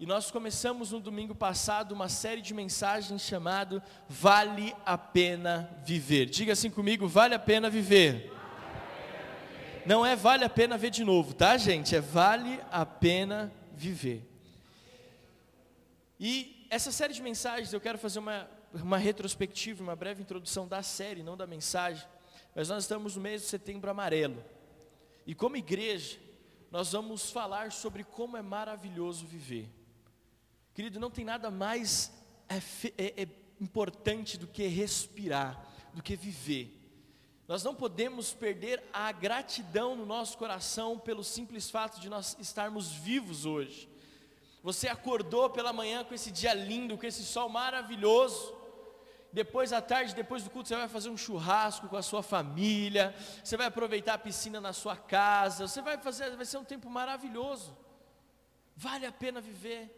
e nós começamos no domingo passado uma série de mensagens chamado Vale a pena viver. Diga assim comigo, vale a pena viver. Não é vale a pena ver de novo, tá, gente? É vale a pena viver. E essa série de mensagens eu quero fazer uma, uma retrospectiva, uma breve introdução da série, não da mensagem. Mas nós estamos no mês de setembro amarelo. E como igreja, nós vamos falar sobre como é maravilhoso viver. Querido, não tem nada mais é, é, é importante do que respirar, do que viver. Nós não podemos perder a gratidão no nosso coração pelo simples fato de nós estarmos vivos hoje. Você acordou pela manhã com esse dia lindo, com esse sol maravilhoso. Depois à tarde, depois do culto, você vai fazer um churrasco com a sua família. Você vai aproveitar a piscina na sua casa. Você vai fazer, vai ser um tempo maravilhoso. Vale a pena viver.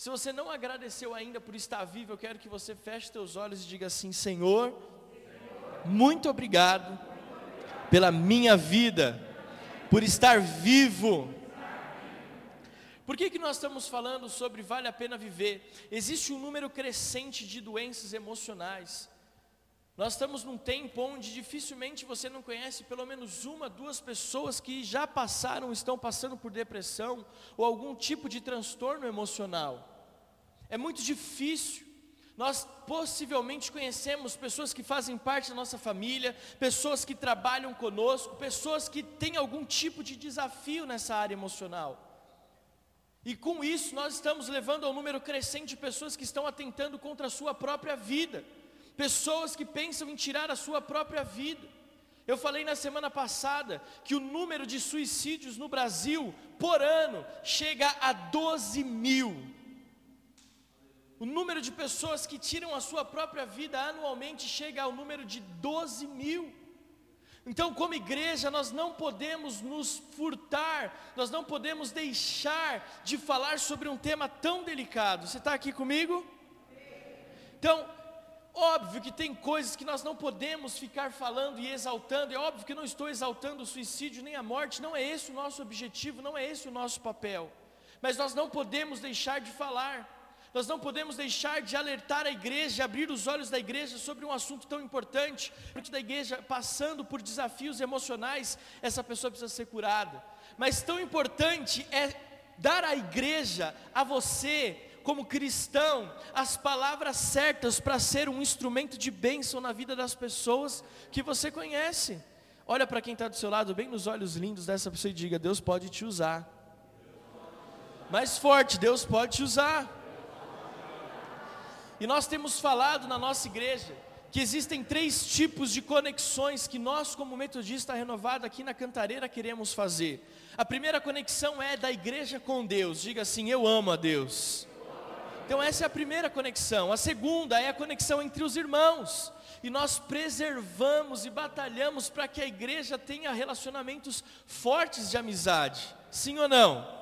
Se você não agradeceu ainda por estar vivo, eu quero que você feche seus olhos e diga assim: Senhor, muito obrigado pela minha vida, por estar vivo. Por que, que nós estamos falando sobre vale a pena viver? Existe um número crescente de doenças emocionais. Nós estamos num tempo onde dificilmente você não conhece pelo menos uma, duas pessoas que já passaram, estão passando por depressão ou algum tipo de transtorno emocional é muito difícil. Nós possivelmente conhecemos pessoas que fazem parte da nossa família, pessoas que trabalham conosco, pessoas que têm algum tipo de desafio nessa área emocional. E com isso nós estamos levando ao número crescente de pessoas que estão atentando contra a sua própria vida, pessoas que pensam em tirar a sua própria vida. Eu falei na semana passada que o número de suicídios no Brasil por ano chega a 12 mil. O número de pessoas que tiram a sua própria vida anualmente chega ao número de 12 mil. Então, como igreja, nós não podemos nos furtar, nós não podemos deixar de falar sobre um tema tão delicado. Você está aqui comigo? Então, óbvio que tem coisas que nós não podemos ficar falando e exaltando, é óbvio que não estou exaltando o suicídio nem a morte, não é esse o nosso objetivo, não é esse o nosso papel, mas nós não podemos deixar de falar. Nós não podemos deixar de alertar a igreja, abrir os olhos da igreja sobre um assunto tão importante, porque da igreja passando por desafios emocionais, essa pessoa precisa ser curada. Mas tão importante é dar à igreja, a você, como cristão, as palavras certas para ser um instrumento de bênção na vida das pessoas que você conhece. Olha para quem está do seu lado, bem nos olhos lindos dessa pessoa e diga: Deus pode te usar. Mais forte, Deus pode te usar. E nós temos falado na nossa igreja que existem três tipos de conexões que nós, como metodista renovado aqui na Cantareira, queremos fazer. A primeira conexão é da igreja com Deus. Diga assim: Eu amo a Deus. Então, essa é a primeira conexão. A segunda é a conexão entre os irmãos. E nós preservamos e batalhamos para que a igreja tenha relacionamentos fortes de amizade. Sim ou não?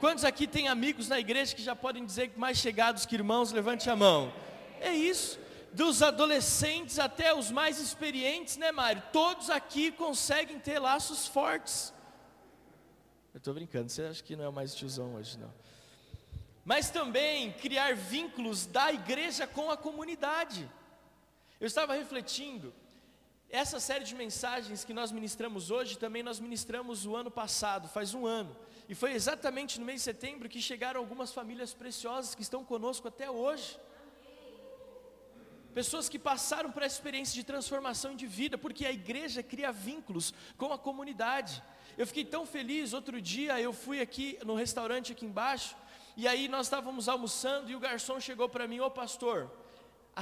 Quantos aqui têm amigos na igreja que já podem dizer mais chegados que irmãos? Levante a mão. É isso. Dos adolescentes até os mais experientes, né, Mário? Todos aqui conseguem ter laços fortes. Eu estou brincando, você acha que não é mais tiozão hoje, não. Mas também criar vínculos da igreja com a comunidade. Eu estava refletindo, essa série de mensagens que nós ministramos hoje, também nós ministramos o ano passado, faz um ano. E foi exatamente no mês de setembro que chegaram algumas famílias preciosas que estão conosco até hoje. Pessoas que passaram por essa experiência de transformação de vida, porque a igreja cria vínculos com a comunidade. Eu fiquei tão feliz, outro dia eu fui aqui no restaurante aqui embaixo, e aí nós estávamos almoçando e o garçom chegou para mim, ô pastor,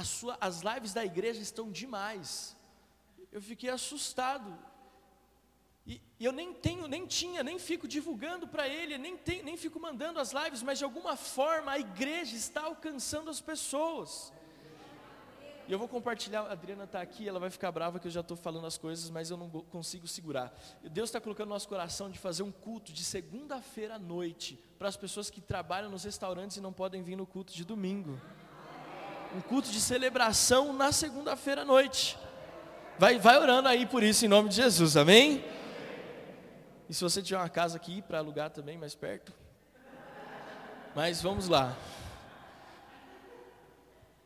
sua, as lives da igreja estão demais. Eu fiquei assustado. E, e eu nem tenho, nem tinha, nem fico divulgando para ele, nem, tem, nem fico mandando as lives, mas de alguma forma a igreja está alcançando as pessoas. E eu vou compartilhar, a Adriana está aqui, ela vai ficar brava que eu já estou falando as coisas, mas eu não consigo segurar. Deus está colocando no nosso coração de fazer um culto de segunda-feira à noite, para as pessoas que trabalham nos restaurantes e não podem vir no culto de domingo. Um culto de celebração na segunda-feira à noite. Vai, vai orando aí por isso em nome de Jesus, amém? E se você tiver uma casa aqui para alugar também mais perto, Mas vamos lá.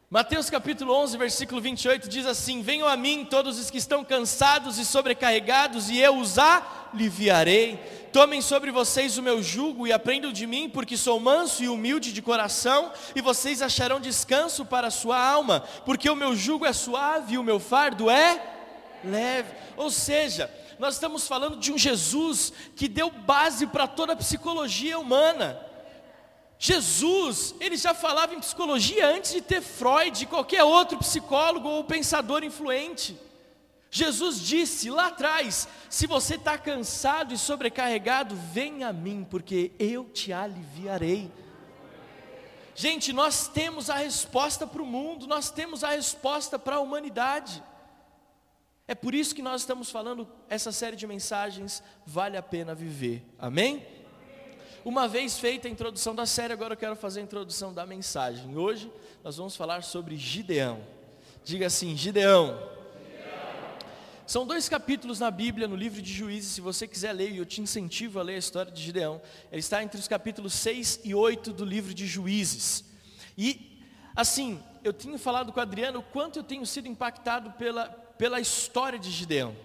Mateus capítulo 11, versículo 28 diz assim: Venham a mim todos os que estão cansados e sobrecarregados, e eu os aliviarei. Tomem sobre vocês o meu jugo e aprendam de mim, porque sou manso e humilde de coração, e vocês acharão descanso para a sua alma, porque o meu jugo é suave e o meu fardo é leve. Ou seja, nós estamos falando de um Jesus que deu base para toda a psicologia humana. Jesus, ele já falava em psicologia antes de ter Freud qualquer outro psicólogo ou pensador influente. Jesus disse lá atrás: se você está cansado e sobrecarregado, venha a mim, porque eu te aliviarei. Gente, nós temos a resposta para o mundo, nós temos a resposta para a humanidade. É por isso que nós estamos falando essa série de mensagens, vale a pena viver. Amém? Uma vez feita a introdução da série, agora eu quero fazer a introdução da mensagem. Hoje nós vamos falar sobre Gideão. Diga assim: Gideão. São dois capítulos na Bíblia, no livro de Juízes, se você quiser ler, e eu te incentivo a ler a história de Gideão. Ele está entre os capítulos 6 e 8 do livro de Juízes. E, assim, eu tinha falado com o Adriano o quanto eu tenho sido impactado pela, pela história de Gideão.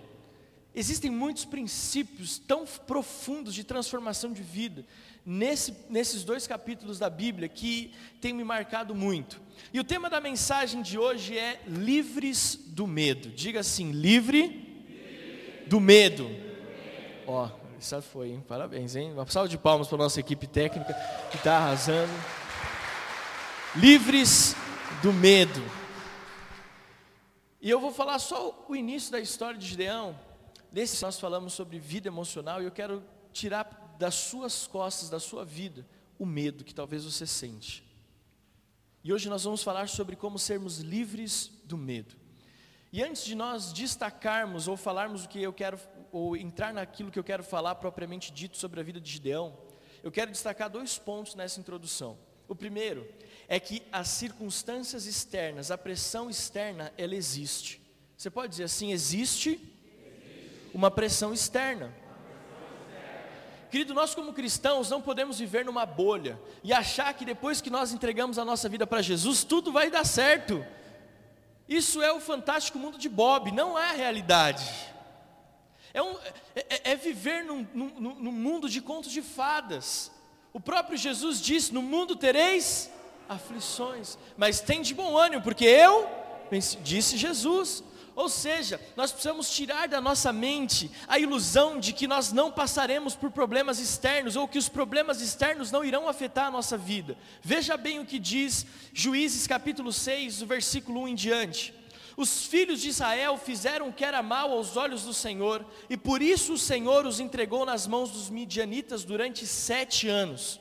Existem muitos princípios tão profundos de transformação de vida nesse, nesses dois capítulos da Bíblia que tem me marcado muito. E o tema da mensagem de hoje é livres do medo. Diga assim: livre, do medo. Ó, oh, isso foi, hein? Parabéns, hein? Uma salva de palmas para a nossa equipe técnica que está arrasando. Livres do medo. E eu vou falar só o início da história de Gideão Nesse nós falamos sobre vida emocional e eu quero tirar das suas costas, da sua vida, o medo que talvez você sente. E hoje nós vamos falar sobre como sermos livres do medo. E antes de nós destacarmos ou falarmos o que eu quero, ou entrar naquilo que eu quero falar propriamente dito sobre a vida de Gideão, eu quero destacar dois pontos nessa introdução. O primeiro é que as circunstâncias externas, a pressão externa, ela existe. Você pode dizer assim: existe uma pressão externa. Querido, nós como cristãos não podemos viver numa bolha e achar que depois que nós entregamos a nossa vida para Jesus, tudo vai dar certo. Isso é o fantástico mundo de Bob, não é a realidade. É, um, é, é, é viver num, num, num mundo de contos de fadas. O próprio Jesus disse: No mundo tereis aflições, mas tem de bom ânimo, porque eu, disse Jesus, ou seja, nós precisamos tirar da nossa mente a ilusão de que nós não passaremos por problemas externos ou que os problemas externos não irão afetar a nossa vida. Veja bem o que diz Juízes capítulo 6, do versículo 1 em diante. Os filhos de Israel fizeram o que era mal aos olhos do Senhor, e por isso o Senhor os entregou nas mãos dos midianitas durante sete anos.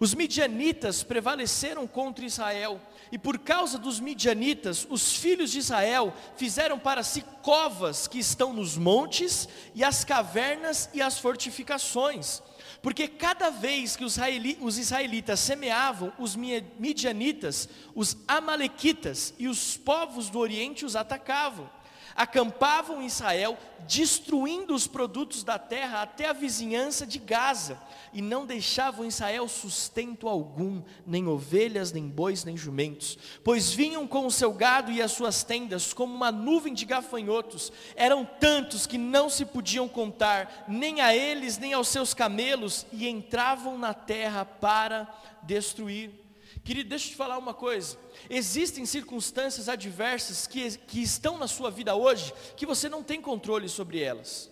Os midianitas prevaleceram contra Israel, e por causa dos midianitas, os filhos de Israel fizeram para si covas que estão nos montes, e as cavernas e as fortificações. Porque cada vez que os israelitas semeavam, os midianitas, os amalequitas e os povos do Oriente os atacavam acampavam em Israel, destruindo os produtos da terra até a vizinhança de Gaza, e não deixavam Israel sustento algum, nem ovelhas, nem bois, nem jumentos, pois vinham com o seu gado e as suas tendas como uma nuvem de gafanhotos, eram tantos que não se podiam contar, nem a eles, nem aos seus camelos, e entravam na terra para destruir. Querido, deixa eu te falar uma coisa. Existem circunstâncias adversas que, que estão na sua vida hoje que você não tem controle sobre elas.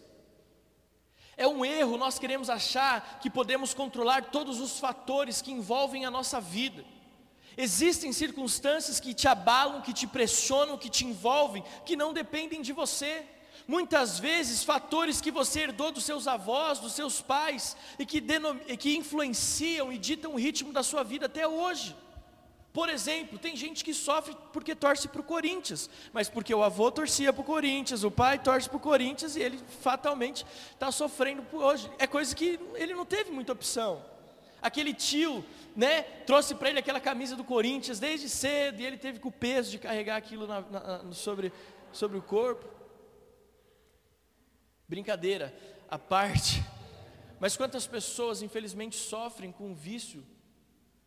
É um erro nós queremos achar que podemos controlar todos os fatores que envolvem a nossa vida. Existem circunstâncias que te abalam, que te pressionam, que te envolvem, que não dependem de você. Muitas vezes, fatores que você herdou dos seus avós, dos seus pais, e que, e que influenciam e ditam o ritmo da sua vida até hoje. Por exemplo, tem gente que sofre porque torce para o Corinthians, mas porque o avô torcia para o Corinthians, o pai torce para o Corinthians e ele fatalmente está sofrendo por hoje. É coisa que ele não teve muita opção. Aquele tio, né, trouxe para ele aquela camisa do Corinthians desde cedo e ele teve com o peso de carregar aquilo na, na, sobre, sobre o corpo. Brincadeira à parte. Mas quantas pessoas, infelizmente, sofrem com o vício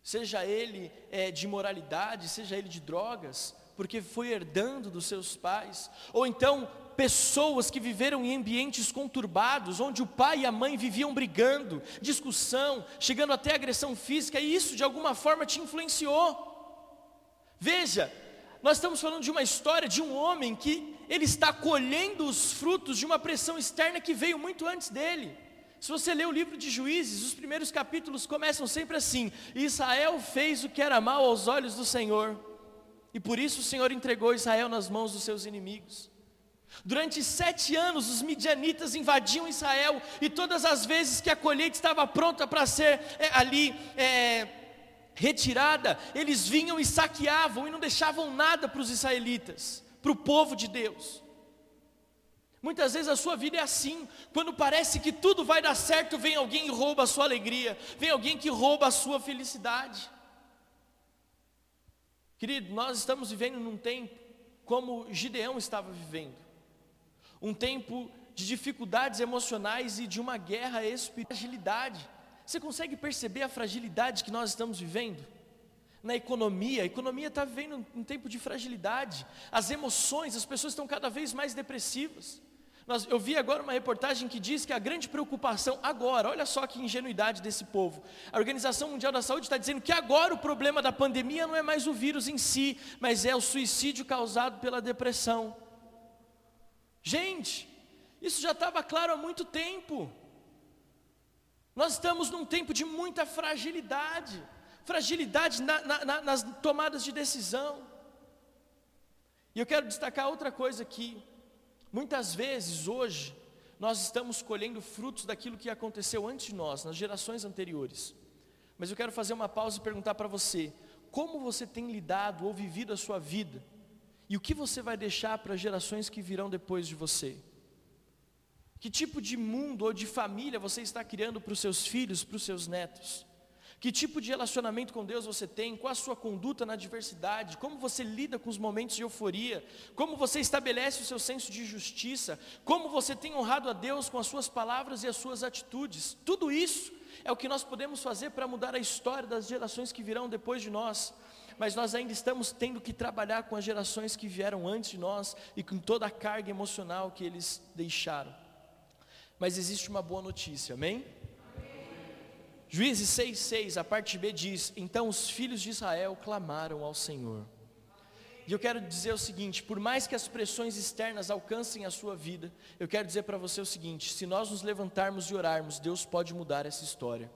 seja ele é, de moralidade, seja ele de drogas, porque foi herdando dos seus pais, ou então pessoas que viveram em ambientes conturbados, onde o pai e a mãe viviam brigando, discussão, chegando até agressão física, e isso de alguma forma te influenciou. Veja, nós estamos falando de uma história de um homem que ele está colhendo os frutos de uma pressão externa que veio muito antes dele. Se você ler o livro de Juízes, os primeiros capítulos começam sempre assim: Israel fez o que era mal aos olhos do Senhor, e por isso o Senhor entregou Israel nas mãos dos seus inimigos. Durante sete anos, os midianitas invadiam Israel, e todas as vezes que a colheita estava pronta para ser é, ali é, retirada, eles vinham e saqueavam e não deixavam nada para os israelitas, para o povo de Deus. Muitas vezes a sua vida é assim, quando parece que tudo vai dar certo, vem alguém e rouba a sua alegria, vem alguém que rouba a sua felicidade. Querido, nós estamos vivendo num tempo como Gideão estava vivendo um tempo de dificuldades emocionais e de uma guerra espiritual. Você consegue perceber a fragilidade que nós estamos vivendo? Na economia, a economia está vivendo um tempo de fragilidade, as emoções, as pessoas estão cada vez mais depressivas. Nós, eu vi agora uma reportagem que diz que a grande preocupação agora, olha só que ingenuidade desse povo. A Organização Mundial da Saúde está dizendo que agora o problema da pandemia não é mais o vírus em si, mas é o suicídio causado pela depressão. Gente, isso já estava claro há muito tempo. Nós estamos num tempo de muita fragilidade fragilidade na, na, nas tomadas de decisão. E eu quero destacar outra coisa aqui. Muitas vezes hoje, nós estamos colhendo frutos daquilo que aconteceu antes de nós, nas gerações anteriores. Mas eu quero fazer uma pausa e perguntar para você: como você tem lidado ou vivido a sua vida e o que você vai deixar para as gerações que virão depois de você? Que tipo de mundo ou de família você está criando para os seus filhos, para os seus netos? Que tipo de relacionamento com Deus você tem? Qual a sua conduta na diversidade? Como você lida com os momentos de euforia? Como você estabelece o seu senso de justiça? Como você tem honrado a Deus com as suas palavras e as suas atitudes? Tudo isso é o que nós podemos fazer para mudar a história das gerações que virão depois de nós mas nós ainda estamos tendo que trabalhar com as gerações que vieram antes de nós e com toda a carga emocional que eles deixaram. Mas existe uma boa notícia, amém. Juízes 6,6, a parte B diz: Então os filhos de Israel clamaram ao Senhor. E eu quero dizer o seguinte: por mais que as pressões externas alcancem a sua vida, eu quero dizer para você o seguinte: se nós nos levantarmos e orarmos, Deus pode mudar essa história.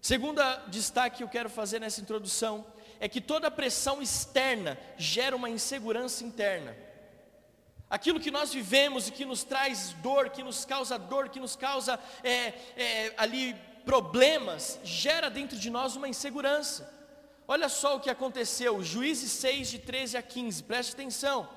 Segunda destaque que eu quero fazer nessa introdução é que toda pressão externa gera uma insegurança interna. Aquilo que nós vivemos e que nos traz dor, que nos causa dor, que nos causa é, é, ali problemas, gera dentro de nós uma insegurança. Olha só o que aconteceu, Juízes 6, de 13 a 15, preste atenção.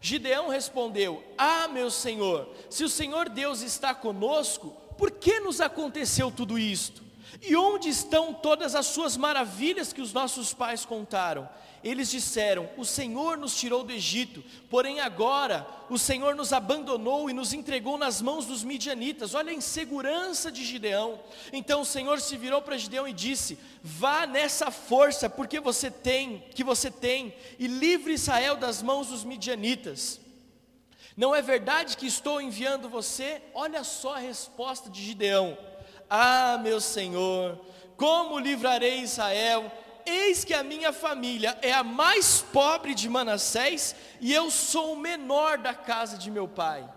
Gideão respondeu: Ah, meu Senhor, se o Senhor Deus está conosco, por que nos aconteceu tudo isto? E onde estão todas as suas maravilhas que os nossos pais contaram? Eles disseram: O Senhor nos tirou do Egito, porém agora o Senhor nos abandonou e nos entregou nas mãos dos midianitas. Olha a insegurança de Gideão. Então o Senhor se virou para Gideão e disse: Vá nessa força, porque você tem, que você tem, e livre Israel das mãos dos midianitas. Não é verdade que estou enviando você? Olha só a resposta de Gideão. Ah, meu Senhor, como livrarei Israel? Eis que a minha família é a mais pobre de Manassés e eu sou o menor da casa de meu pai.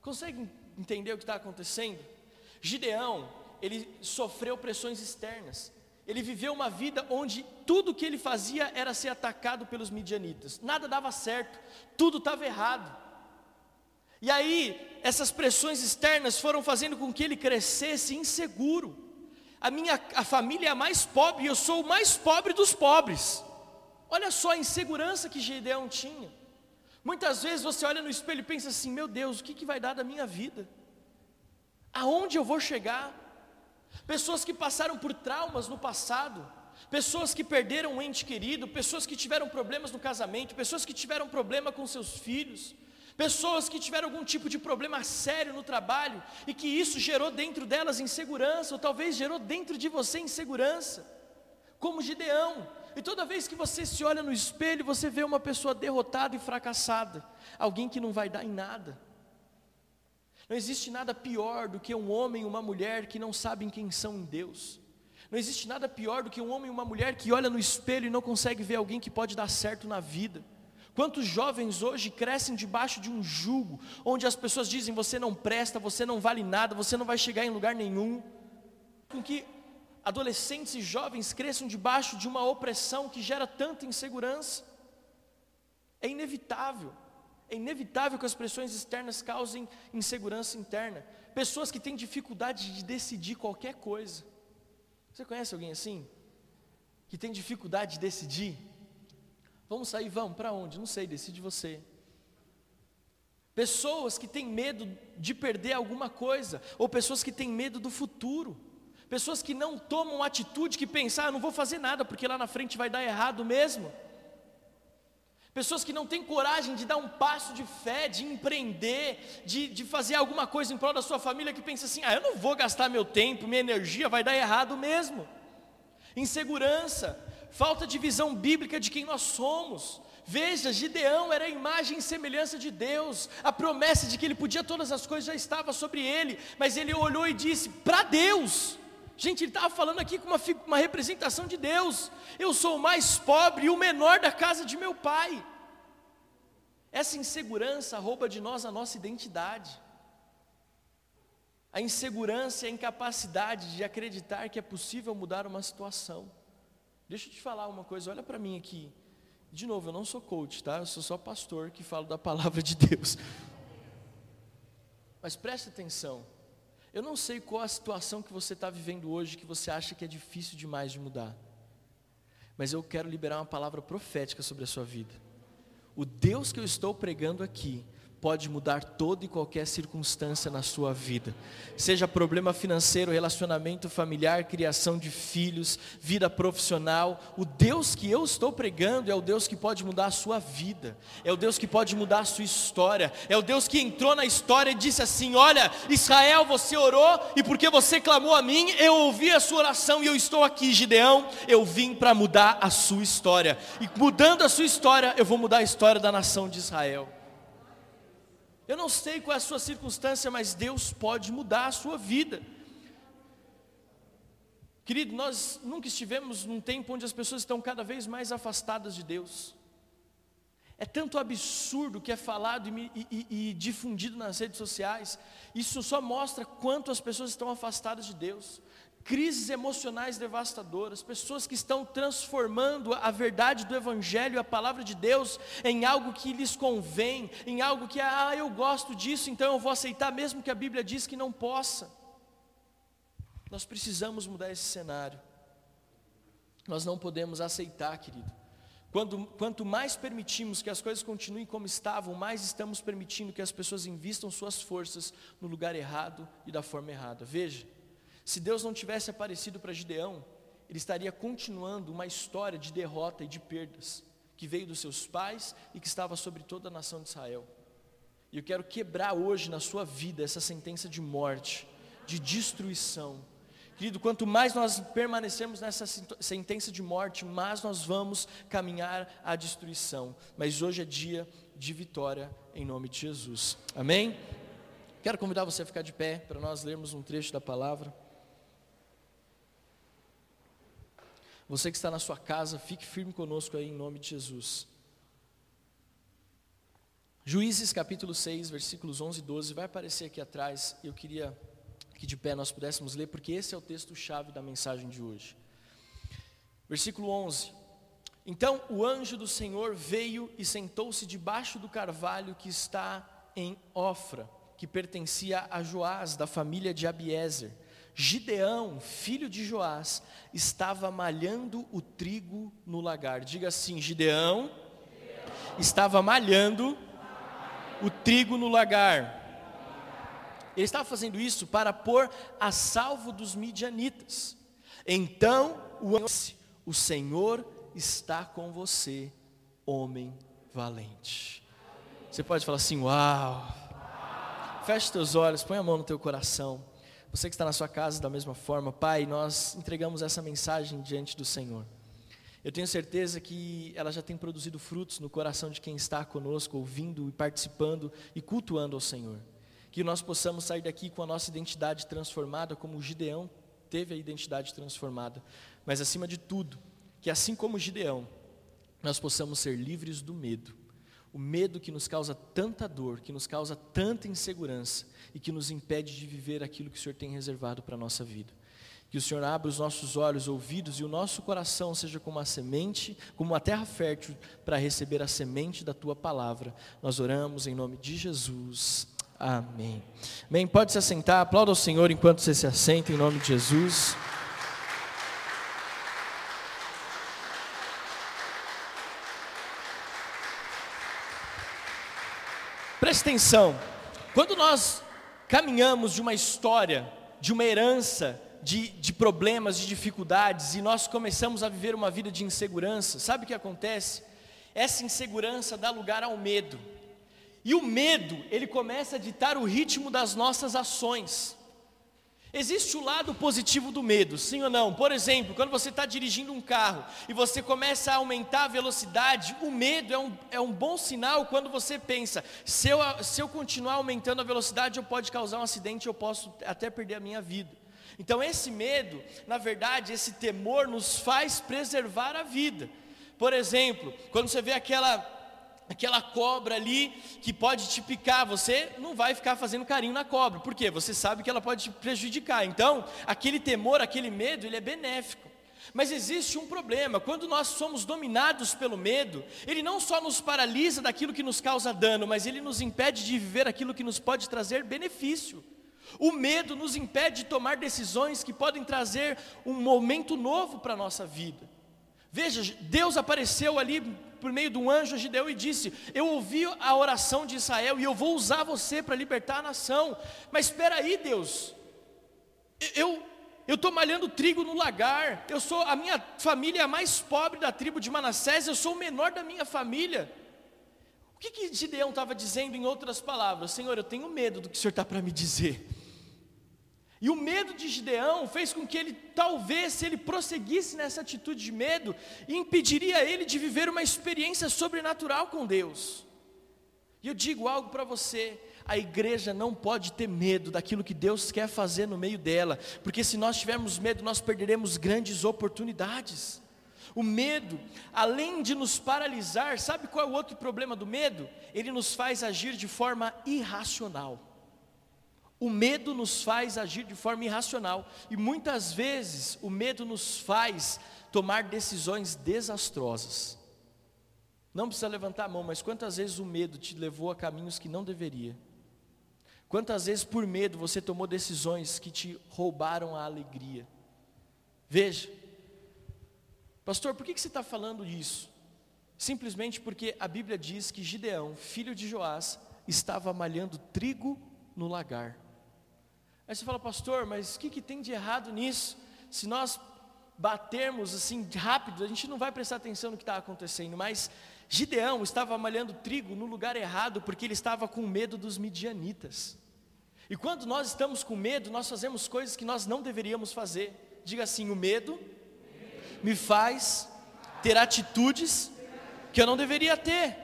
Consegue entender o que está acontecendo? Gideão, ele sofreu pressões externas. Ele viveu uma vida onde tudo que ele fazia era ser atacado pelos midianitas. Nada dava certo, tudo estava errado. E aí, essas pressões externas foram fazendo com que ele crescesse inseguro. A minha a família é a mais pobre e eu sou o mais pobre dos pobres. Olha só a insegurança que Gideão tinha. Muitas vezes você olha no espelho e pensa assim: meu Deus, o que, que vai dar da minha vida? Aonde eu vou chegar? Pessoas que passaram por traumas no passado, pessoas que perderam um ente querido, pessoas que tiveram problemas no casamento, pessoas que tiveram problema com seus filhos, Pessoas que tiveram algum tipo de problema sério no trabalho e que isso gerou dentro delas insegurança, ou talvez gerou dentro de você insegurança, como Gideão. E toda vez que você se olha no espelho, você vê uma pessoa derrotada e fracassada, alguém que não vai dar em nada. Não existe nada pior do que um homem e uma mulher que não sabem quem são em Deus. Não existe nada pior do que um homem e uma mulher que olha no espelho e não consegue ver alguém que pode dar certo na vida. Quantos jovens hoje crescem debaixo de um jugo, onde as pessoas dizem você não presta, você não vale nada, você não vai chegar em lugar nenhum. Com que adolescentes e jovens cresçam debaixo de uma opressão que gera tanta insegurança. É inevitável, é inevitável que as pressões externas causem insegurança interna. Pessoas que têm dificuldade de decidir qualquer coisa. Você conhece alguém assim? Que tem dificuldade de decidir? Vamos sair, vamos, para onde? Não sei, decide você. Pessoas que têm medo de perder alguma coisa, ou pessoas que têm medo do futuro, pessoas que não tomam atitude, que pensam, ah, não vou fazer nada porque lá na frente vai dar errado mesmo. Pessoas que não têm coragem de dar um passo de fé, de empreender, de, de fazer alguma coisa em prol da sua família, que pensa assim: ah, eu não vou gastar meu tempo, minha energia, vai dar errado mesmo. Insegurança, falta de visão bíblica de quem nós somos. Veja, Gideão era a imagem e semelhança de Deus, a promessa de que ele podia todas as coisas já estava sobre ele, mas ele olhou e disse: para Deus. Gente, ele estava falando aqui com uma, uma representação de Deus. Eu sou o mais pobre e o menor da casa de meu pai. Essa insegurança rouba de nós a nossa identidade. A insegurança e a incapacidade de acreditar que é possível mudar uma situação. Deixa eu te falar uma coisa, olha para mim aqui. De novo, eu não sou coach, tá? Eu sou só pastor que falo da palavra de Deus. Mas preste atenção. Eu não sei qual a situação que você está vivendo hoje que você acha que é difícil demais de mudar. Mas eu quero liberar uma palavra profética sobre a sua vida. O Deus que eu estou pregando aqui pode mudar toda e qualquer circunstância na sua vida. Seja problema financeiro, relacionamento familiar, criação de filhos, vida profissional, o Deus que eu estou pregando é o Deus que pode mudar a sua vida. É o Deus que pode mudar a sua história. É o Deus que entrou na história e disse assim: "Olha, Israel, você orou e porque você clamou a mim, eu ouvi a sua oração e eu estou aqui, Gideão, eu vim para mudar a sua história. E mudando a sua história, eu vou mudar a história da nação de Israel." Eu não sei qual é a sua circunstância, mas Deus pode mudar a sua vida. Querido, nós nunca estivemos num tempo onde as pessoas estão cada vez mais afastadas de Deus. É tanto absurdo que é falado e, e, e, difundido nas redes sociais. Isso só mostra quanto as pessoas estão afastadas de Deus crises emocionais devastadoras, pessoas que estão transformando a verdade do Evangelho, a palavra de Deus, em algo que lhes convém, em algo que, ah, eu gosto disso, então eu vou aceitar, mesmo que a Bíblia diz que não possa. Nós precisamos mudar esse cenário, nós não podemos aceitar, querido. Quando, quanto mais permitimos que as coisas continuem como estavam, mais estamos permitindo que as pessoas invistam suas forças no lugar errado e da forma errada. Veja, se Deus não tivesse aparecido para Gideão, ele estaria continuando uma história de derrota e de perdas, que veio dos seus pais e que estava sobre toda a nação de Israel. E eu quero quebrar hoje na sua vida essa sentença de morte, de destruição. Querido, quanto mais nós permanecemos nessa sentença de morte, mais nós vamos caminhar à destruição. Mas hoje é dia de vitória em nome de Jesus. Amém? Quero convidar você a ficar de pé para nós lermos um trecho da palavra. Você que está na sua casa, fique firme conosco aí em nome de Jesus. Juízes capítulo 6, versículos 11 e 12, vai aparecer aqui atrás. Eu queria que de pé nós pudéssemos ler, porque esse é o texto-chave da mensagem de hoje. Versículo 11: Então o anjo do Senhor veio e sentou-se debaixo do carvalho que está em Ofra, que pertencia a Joás, da família de Abiezer. Gideão, filho de Joás, estava malhando o trigo no lagar. Diga assim: Gideão estava malhando o trigo no lagar. Ele estava fazendo isso para pôr a salvo dos midianitas. Então o disse: O Senhor está com você, homem valente. Você pode falar assim: Uau! Feche teus olhos, põe a mão no teu coração. Você que está na sua casa da mesma forma, Pai, nós entregamos essa mensagem diante do Senhor. Eu tenho certeza que ela já tem produzido frutos no coração de quem está conosco, ouvindo e participando e cultuando ao Senhor. Que nós possamos sair daqui com a nossa identidade transformada, como o Gideão teve a identidade transformada. Mas acima de tudo, que assim como Gideão, nós possamos ser livres do medo. O medo que nos causa tanta dor, que nos causa tanta insegurança e que nos impede de viver aquilo que o Senhor tem reservado para a nossa vida. Que o Senhor abra os nossos olhos, ouvidos e o nosso coração seja como uma semente, como uma terra fértil para receber a semente da tua palavra. Nós oramos em nome de Jesus. Amém. Amém. Pode se assentar, aplauda ao Senhor enquanto você se assenta em nome de Jesus. Preste atenção, quando nós caminhamos de uma história, de uma herança, de, de, problemas, de dificuldades, e nós começamos a viver uma vida de insegurança, sabe o que acontece? Essa insegurança dá lugar ao medo, e o medo, ele começa a ditar o ritmo das nossas ações. Existe o lado positivo do medo, sim ou não? Por exemplo, quando você está dirigindo um carro e você começa a aumentar a velocidade, o medo é um, é um bom sinal quando você pensa: se eu, se eu continuar aumentando a velocidade, eu pode causar um acidente, eu posso até perder a minha vida. Então, esse medo, na verdade, esse temor nos faz preservar a vida. Por exemplo, quando você vê aquela aquela cobra ali que pode te picar, você não vai ficar fazendo carinho na cobra, porque você sabe que ela pode te prejudicar. Então, aquele temor, aquele medo, ele é benéfico. Mas existe um problema, quando nós somos dominados pelo medo, ele não só nos paralisa daquilo que nos causa dano, mas ele nos impede de viver aquilo que nos pode trazer benefício. O medo nos impede de tomar decisões que podem trazer um momento novo para a nossa vida. Veja, Deus apareceu ali por meio de um anjo a Gideão e disse: Eu ouvi a oração de Israel e eu vou usar você para libertar a nação. Mas espera aí, Deus, eu eu estou malhando trigo no lagar, eu sou a minha família é a mais pobre da tribo de Manassés, eu sou o menor da minha família. O que, que Gideão estava dizendo em outras palavras? Senhor, eu tenho medo do que o Senhor está para me dizer. E o medo de Gideão fez com que ele, talvez, se ele prosseguisse nessa atitude de medo, impediria ele de viver uma experiência sobrenatural com Deus. E eu digo algo para você: a igreja não pode ter medo daquilo que Deus quer fazer no meio dela, porque se nós tivermos medo, nós perderemos grandes oportunidades. O medo, além de nos paralisar, sabe qual é o outro problema do medo? Ele nos faz agir de forma irracional. O medo nos faz agir de forma irracional e muitas vezes o medo nos faz tomar decisões desastrosas. Não precisa levantar a mão, mas quantas vezes o medo te levou a caminhos que não deveria? Quantas vezes por medo você tomou decisões que te roubaram a alegria? Veja, pastor, por que você está falando isso? Simplesmente porque a Bíblia diz que Gideão, filho de Joás, estava malhando trigo no lagar. Aí você fala, pastor, mas o que, que tem de errado nisso? Se nós batermos assim rápido, a gente não vai prestar atenção no que está acontecendo, mas Gideão estava malhando trigo no lugar errado, porque ele estava com medo dos midianitas. E quando nós estamos com medo, nós fazemos coisas que nós não deveríamos fazer. Diga assim: o medo me faz ter atitudes que eu não deveria ter.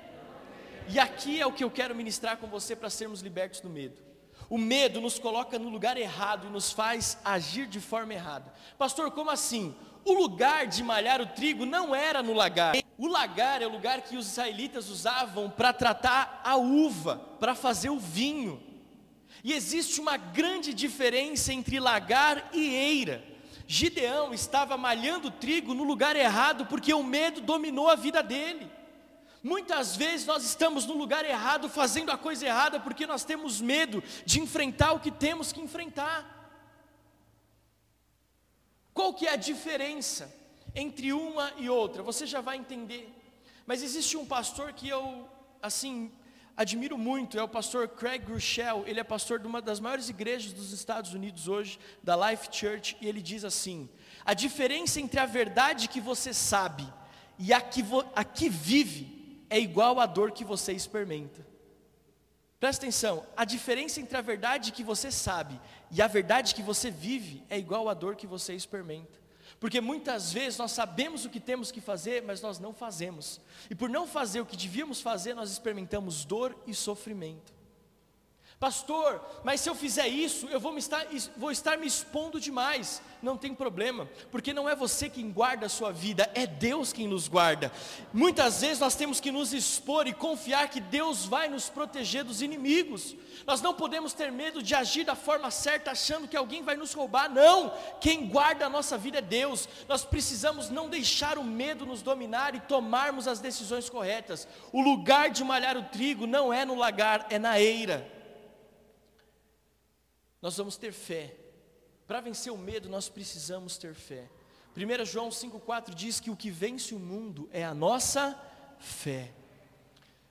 E aqui é o que eu quero ministrar com você para sermos libertos do medo. O medo nos coloca no lugar errado e nos faz agir de forma errada. Pastor, como assim? O lugar de malhar o trigo não era no lagar. O lagar é o lugar que os israelitas usavam para tratar a uva, para fazer o vinho. E existe uma grande diferença entre lagar e eira. Gideão estava malhando trigo no lugar errado porque o medo dominou a vida dele. Muitas vezes nós estamos no lugar errado, fazendo a coisa errada, porque nós temos medo de enfrentar o que temos que enfrentar. Qual que é a diferença entre uma e outra? Você já vai entender. Mas existe um pastor que eu, assim, admiro muito, é o pastor Craig Rochelle, ele é pastor de uma das maiores igrejas dos Estados Unidos hoje, da Life Church, e ele diz assim: a diferença entre a verdade que você sabe e a que, a que vive é igual à dor que você experimenta. Presta atenção, a diferença entre a verdade que você sabe e a verdade que você vive é igual à dor que você experimenta. Porque muitas vezes nós sabemos o que temos que fazer, mas nós não fazemos. E por não fazer o que devíamos fazer, nós experimentamos dor e sofrimento. Pastor, mas se eu fizer isso, eu vou, me estar, vou estar me expondo demais. Não tem problema, porque não é você quem guarda a sua vida, é Deus quem nos guarda. Muitas vezes nós temos que nos expor e confiar que Deus vai nos proteger dos inimigos. Nós não podemos ter medo de agir da forma certa, achando que alguém vai nos roubar. Não, quem guarda a nossa vida é Deus. Nós precisamos não deixar o medo nos dominar e tomarmos as decisões corretas. O lugar de malhar o trigo não é no lagar, é na eira nós vamos ter fé. Para vencer o medo, nós precisamos ter fé. 1 João 5,4 diz que o que vence o mundo é a nossa fé.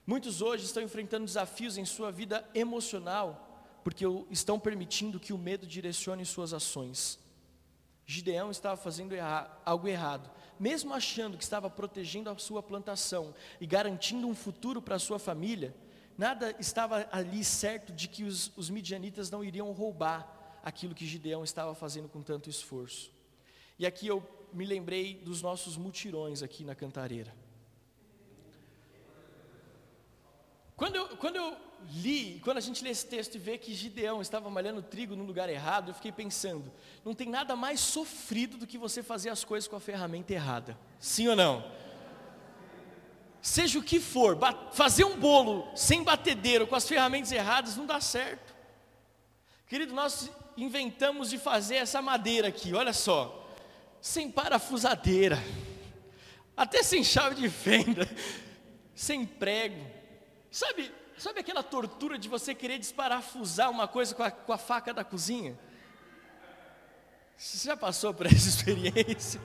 Muitos hoje estão enfrentando desafios em sua vida emocional, porque estão permitindo que o medo direcione suas ações. Gideão estava fazendo erra algo errado, mesmo achando que estava protegendo a sua plantação e garantindo um futuro para a sua família, nada estava ali certo de que os, os midianitas não iriam roubar aquilo que Gideão estava fazendo com tanto esforço. E aqui eu me lembrei dos nossos mutirões aqui na Cantareira. Quando eu, quando eu li, quando a gente lê esse texto e vê que Gideão estava malhando trigo no lugar errado, eu fiquei pensando, não tem nada mais sofrido do que você fazer as coisas com a ferramenta errada. Sim ou não? Seja o que for, fazer um bolo sem batedeiro, com as ferramentas erradas, não dá certo. Querido, nós inventamos de fazer essa madeira aqui, olha só, sem parafusadeira, até sem chave de fenda, sem prego. Sabe, sabe aquela tortura de você querer desparafusar uma coisa com a, com a faca da cozinha? Você já passou por essa experiência?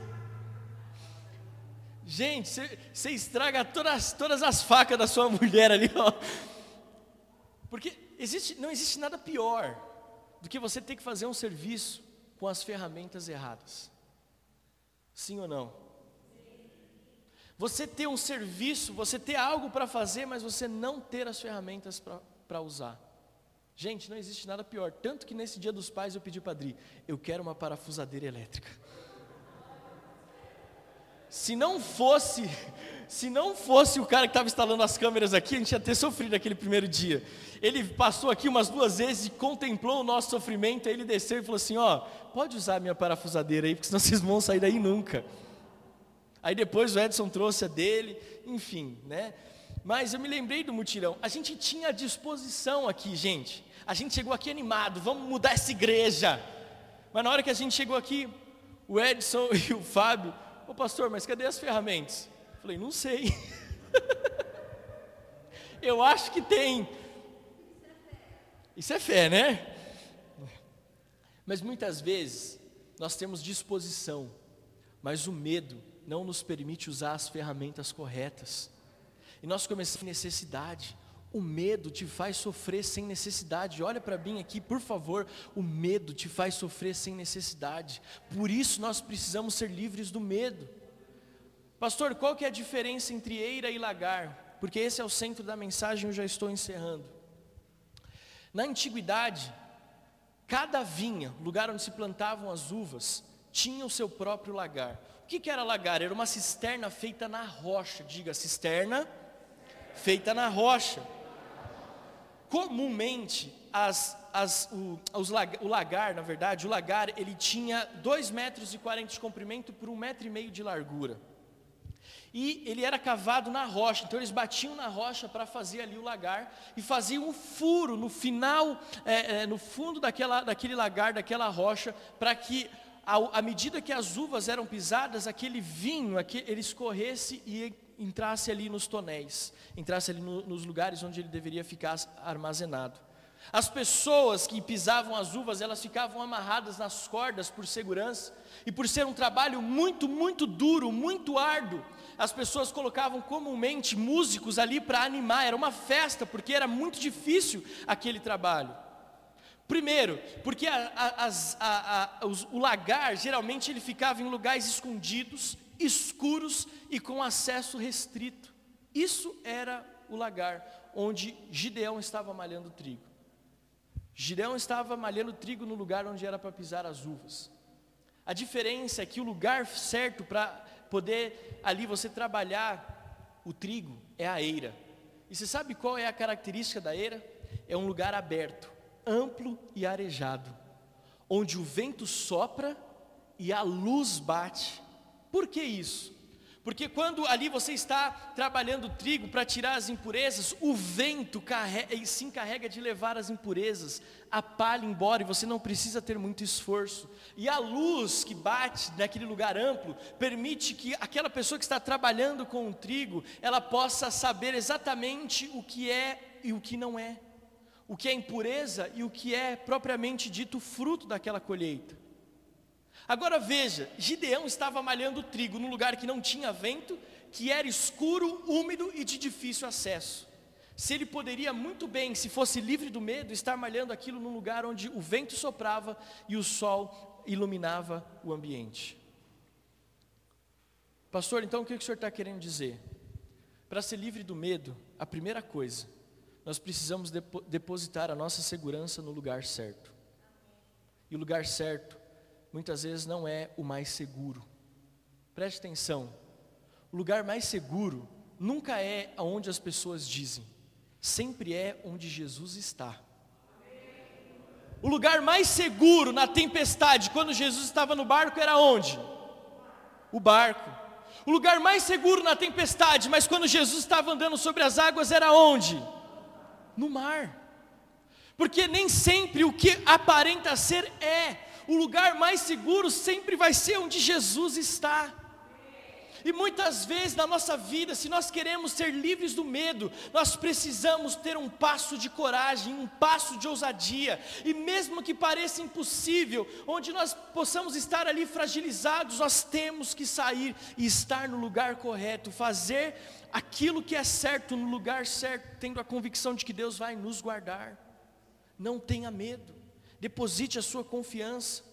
Gente, você estraga todas, todas as facas da sua mulher ali, ó. Porque existe, não existe nada pior do que você ter que fazer um serviço com as ferramentas erradas. Sim ou não? Você ter um serviço, você ter algo para fazer, mas você não ter as ferramentas para usar. Gente, não existe nada pior. Tanto que nesse dia dos pais eu pedi para Adri, eu quero uma parafusadeira elétrica. Se não fosse, se não fosse o cara que estava instalando as câmeras aqui, a gente ia ter sofrido aquele primeiro dia. Ele passou aqui umas duas vezes e contemplou o nosso sofrimento, aí ele desceu e falou assim: ó, pode usar a minha parafusadeira aí, porque senão vocês vão sair daí nunca. Aí depois o Edson trouxe a dele, enfim, né? Mas eu me lembrei do mutirão. A gente tinha disposição aqui, gente. A gente chegou aqui animado, vamos mudar essa igreja. Mas na hora que a gente chegou aqui, o Edson e o Fábio Ô pastor, mas cadê as ferramentas? Falei, não sei. Eu acho que tem. Isso é fé, né? Mas muitas vezes nós temos disposição, mas o medo não nos permite usar as ferramentas corretas. E nós começamos necessidade. O medo te faz sofrer sem necessidade. Olha para mim aqui, por favor. O medo te faz sofrer sem necessidade. Por isso nós precisamos ser livres do medo. Pastor, qual que é a diferença entre eira e lagar? Porque esse é o centro da mensagem, eu já estou encerrando. Na antiguidade, cada vinha, lugar onde se plantavam as uvas, tinha o seu próprio lagar. O que, que era lagar? Era uma cisterna feita na rocha. Diga, cisterna feita na rocha. Comumente, as, as, o, os, o lagar, na verdade, o lagar, ele tinha 2 metros e 40 de comprimento por um metro e meio de largura. E ele era cavado na rocha, então eles batiam na rocha para fazer ali o lagar e faziam um furo no final, é, é, no fundo daquela, daquele lagar, daquela rocha, para que à medida que as uvas eram pisadas, aquele vinho, aquele, ele escorresse e entrasse ali nos tonéis, entrasse ali no, nos lugares onde ele deveria ficar armazenado. As pessoas que pisavam as uvas, elas ficavam amarradas nas cordas por segurança, e por ser um trabalho muito, muito duro, muito árduo, as pessoas colocavam comumente músicos ali para animar, era uma festa, porque era muito difícil aquele trabalho. Primeiro, porque a, a, a, os, o lagar, geralmente ele ficava em lugares escondidos, escuros e com acesso restrito. Isso era o lagar. onde Gideão estava malhando trigo. Gideão estava malhando trigo no lugar onde era para pisar as uvas. A diferença é que o lugar certo para poder ali você trabalhar o trigo é a eira. E você sabe qual é a característica da eira? É um lugar aberto, amplo e arejado, onde o vento sopra e a luz bate. Por que isso? Porque quando ali você está trabalhando trigo para tirar as impurezas, o vento carrega, se encarrega de levar as impurezas, a palha embora, e você não precisa ter muito esforço. E a luz que bate naquele lugar amplo permite que aquela pessoa que está trabalhando com o trigo, ela possa saber exatamente o que é e o que não é, o que é impureza e o que é propriamente dito fruto daquela colheita. Agora veja, Gideão estava malhando trigo num lugar que não tinha vento, que era escuro, úmido e de difícil acesso. Se ele poderia muito bem, se fosse livre do medo, estar malhando aquilo num lugar onde o vento soprava e o sol iluminava o ambiente. Pastor, então o que o senhor está querendo dizer? Para ser livre do medo, a primeira coisa, nós precisamos depositar a nossa segurança no lugar certo. E o lugar certo muitas vezes não é o mais seguro. Preste atenção, o lugar mais seguro nunca é aonde as pessoas dizem, sempre é onde Jesus está. O lugar mais seguro na tempestade, quando Jesus estava no barco, era onde? O barco. O lugar mais seguro na tempestade, mas quando Jesus estava andando sobre as águas, era onde? No mar. Porque nem sempre o que aparenta ser é o lugar mais seguro sempre vai ser onde Jesus está. E muitas vezes na nossa vida, se nós queremos ser livres do medo, nós precisamos ter um passo de coragem, um passo de ousadia, e mesmo que pareça impossível, onde nós possamos estar ali fragilizados, nós temos que sair e estar no lugar correto, fazer aquilo que é certo no lugar certo, tendo a convicção de que Deus vai nos guardar. Não tenha medo deposite a sua confiança.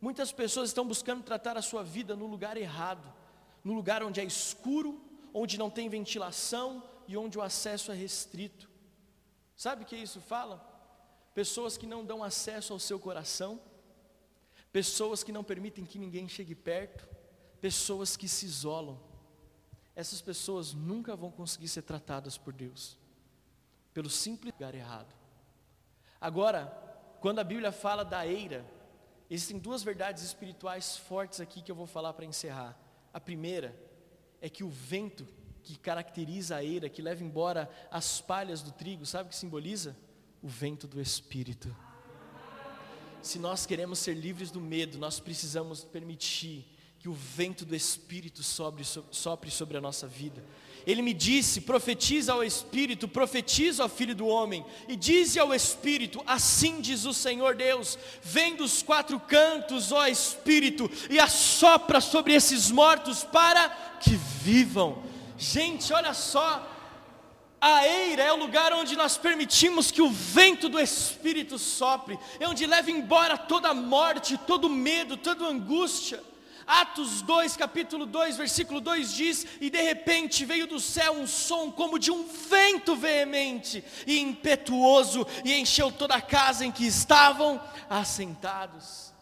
Muitas pessoas estão buscando tratar a sua vida no lugar errado, no lugar onde é escuro, onde não tem ventilação e onde o acesso é restrito. Sabe o que isso fala? Pessoas que não dão acesso ao seu coração, pessoas que não permitem que ninguém chegue perto, pessoas que se isolam. Essas pessoas nunca vão conseguir ser tratadas por Deus, pelo simples lugar errado. Agora, quando a Bíblia fala da eira, existem duas verdades espirituais fortes aqui que eu vou falar para encerrar. A primeira é que o vento que caracteriza a eira, que leva embora as palhas do trigo, sabe o que simboliza? O vento do Espírito. Se nós queremos ser livres do medo, nós precisamos permitir que o vento do Espírito sobre, sopre sobre a nossa vida. Ele me disse: profetiza ao Espírito, profetiza ao Filho do Homem, e dize ao Espírito: assim diz o Senhor Deus: vem dos quatro cantos, ó Espírito, e assopra sobre esses mortos para que vivam. Gente, olha só, a eira é o lugar onde nós permitimos que o vento do Espírito sopre, é onde leva embora toda a morte, todo medo, toda angústia. Atos 2, capítulo 2, versículo 2 diz: E de repente veio do céu um som como de um vento veemente e impetuoso, e encheu toda a casa em que estavam assentados.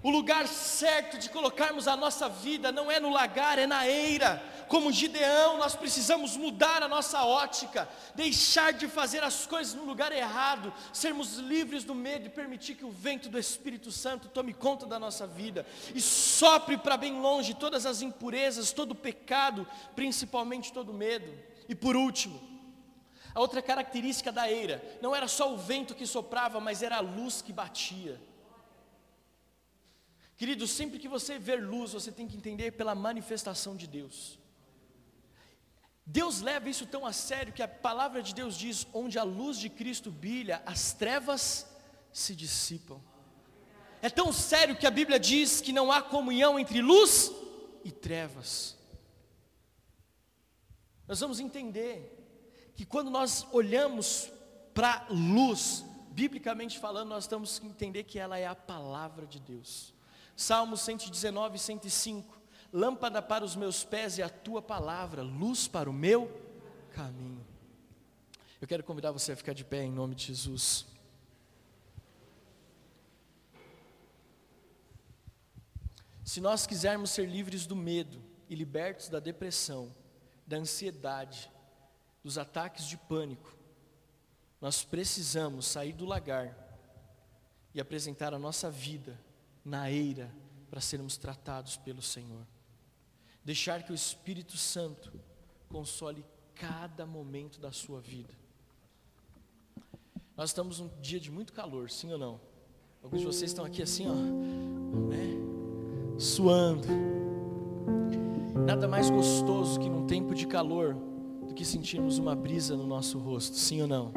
O lugar certo de colocarmos a nossa vida não é no lagar, é na eira como Gideão, nós precisamos mudar a nossa ótica, deixar de fazer as coisas no lugar errado, sermos livres do medo e permitir que o vento do Espírito Santo tome conta da nossa vida e sopre para bem longe todas as impurezas, todo o pecado, principalmente todo o medo. E por último, a outra característica da eira não era só o vento que soprava, mas era a luz que batia. Querido, sempre que você ver luz, você tem que entender pela manifestação de Deus. Deus leva isso tão a sério que a palavra de Deus diz: onde a luz de Cristo brilha, as trevas se dissipam. É tão sério que a Bíblia diz que não há comunhão entre luz e trevas. Nós vamos entender que quando nós olhamos para luz, biblicamente falando, nós temos que entender que ela é a palavra de Deus. Salmos 119, 105. Lâmpada para os meus pés é a tua palavra, luz para o meu caminho. Eu quero convidar você a ficar de pé em nome de Jesus. Se nós quisermos ser livres do medo e libertos da depressão, da ansiedade, dos ataques de pânico, nós precisamos sair do lagar e apresentar a nossa vida na eira para sermos tratados pelo Senhor. Deixar que o Espírito Santo console cada momento da sua vida. Nós estamos num dia de muito calor, sim ou não? Alguns de vocês estão aqui assim, ó, né? Suando. Nada mais gostoso que num tempo de calor do que sentirmos uma brisa no nosso rosto, sim ou não?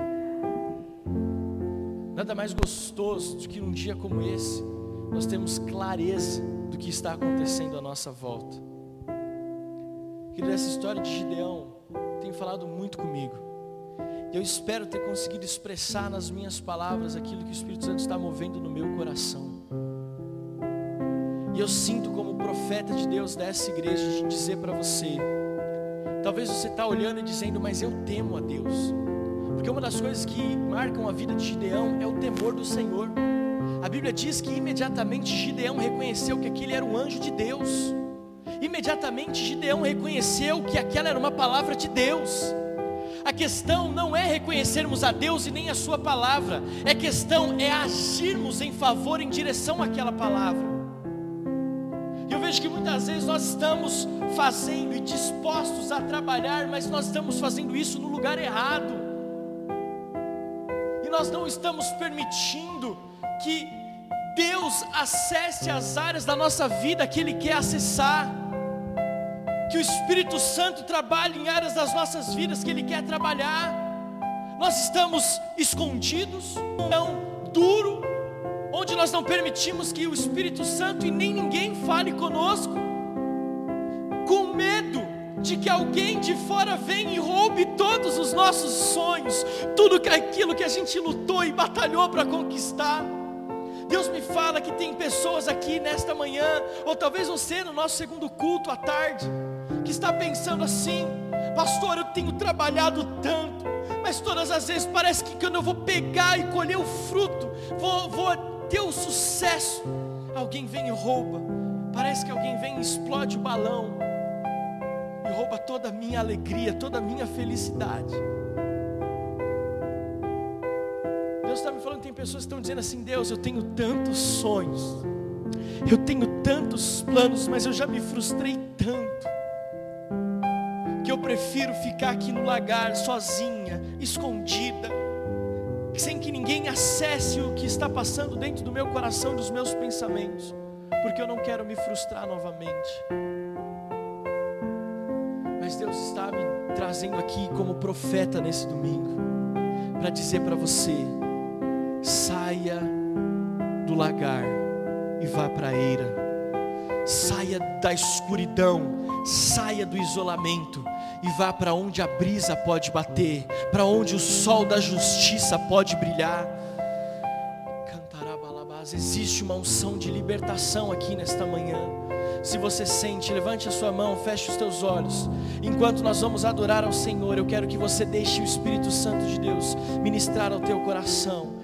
Nada mais gostoso do que num dia como esse, nós temos clareza do que está acontecendo à nossa volta. Querido, essa história de Gideão tem falado muito comigo. Eu espero ter conseguido expressar nas minhas palavras aquilo que o Espírito Santo está movendo no meu coração. E eu sinto como profeta de Deus dessa igreja de dizer para você: talvez você está olhando e dizendo, mas eu temo a Deus. Porque uma das coisas que marcam a vida de Gideão é o temor do Senhor. A Bíblia diz que imediatamente Gideão reconheceu que aquele era um anjo de Deus. Imediatamente Gideão reconheceu que aquela era uma palavra de Deus. A questão não é reconhecermos a Deus e nem a Sua palavra, é questão é agirmos em favor, em direção àquela palavra. E eu vejo que muitas vezes nós estamos fazendo e dispostos a trabalhar, mas nós estamos fazendo isso no lugar errado nós não estamos permitindo que Deus acesse as áreas da nossa vida que Ele quer acessar, que o Espírito Santo trabalhe em áreas das nossas vidas que Ele quer trabalhar. Nós estamos escondidos, tão duro, onde nós não permitimos que o Espírito Santo e nem ninguém fale conosco, com medo de que alguém de fora venha e roube todos os nossos sonhos, tudo aquilo que a gente lutou e batalhou para conquistar. Deus me fala que tem pessoas aqui nesta manhã, ou talvez você no nosso segundo culto à tarde, que está pensando assim: Pastor, eu tenho trabalhado tanto, mas todas as vezes parece que quando eu vou pegar e colher o fruto, vou, vou ter o sucesso, alguém vem e rouba. Parece que alguém vem e explode o balão e rouba toda a minha alegria, toda a minha felicidade. Deus está me falando tem pessoas que estão dizendo assim: Deus, eu tenho tantos sonhos, eu tenho tantos planos, mas eu já me frustrei tanto, eu prefiro ficar aqui no lagar sozinha, escondida, sem que ninguém acesse o que está passando dentro do meu coração e dos meus pensamentos, porque eu não quero me frustrar novamente. Mas Deus está me trazendo aqui como profeta nesse domingo, para dizer para você: saia do lagar e vá para a eira, saia da escuridão, saia do isolamento e vá para onde a brisa pode bater, para onde o sol da justiça pode brilhar. Cantarabalabás, existe uma unção de libertação aqui nesta manhã. Se você sente, levante a sua mão, feche os teus olhos. Enquanto nós vamos adorar ao Senhor, eu quero que você deixe o Espírito Santo de Deus ministrar ao teu coração.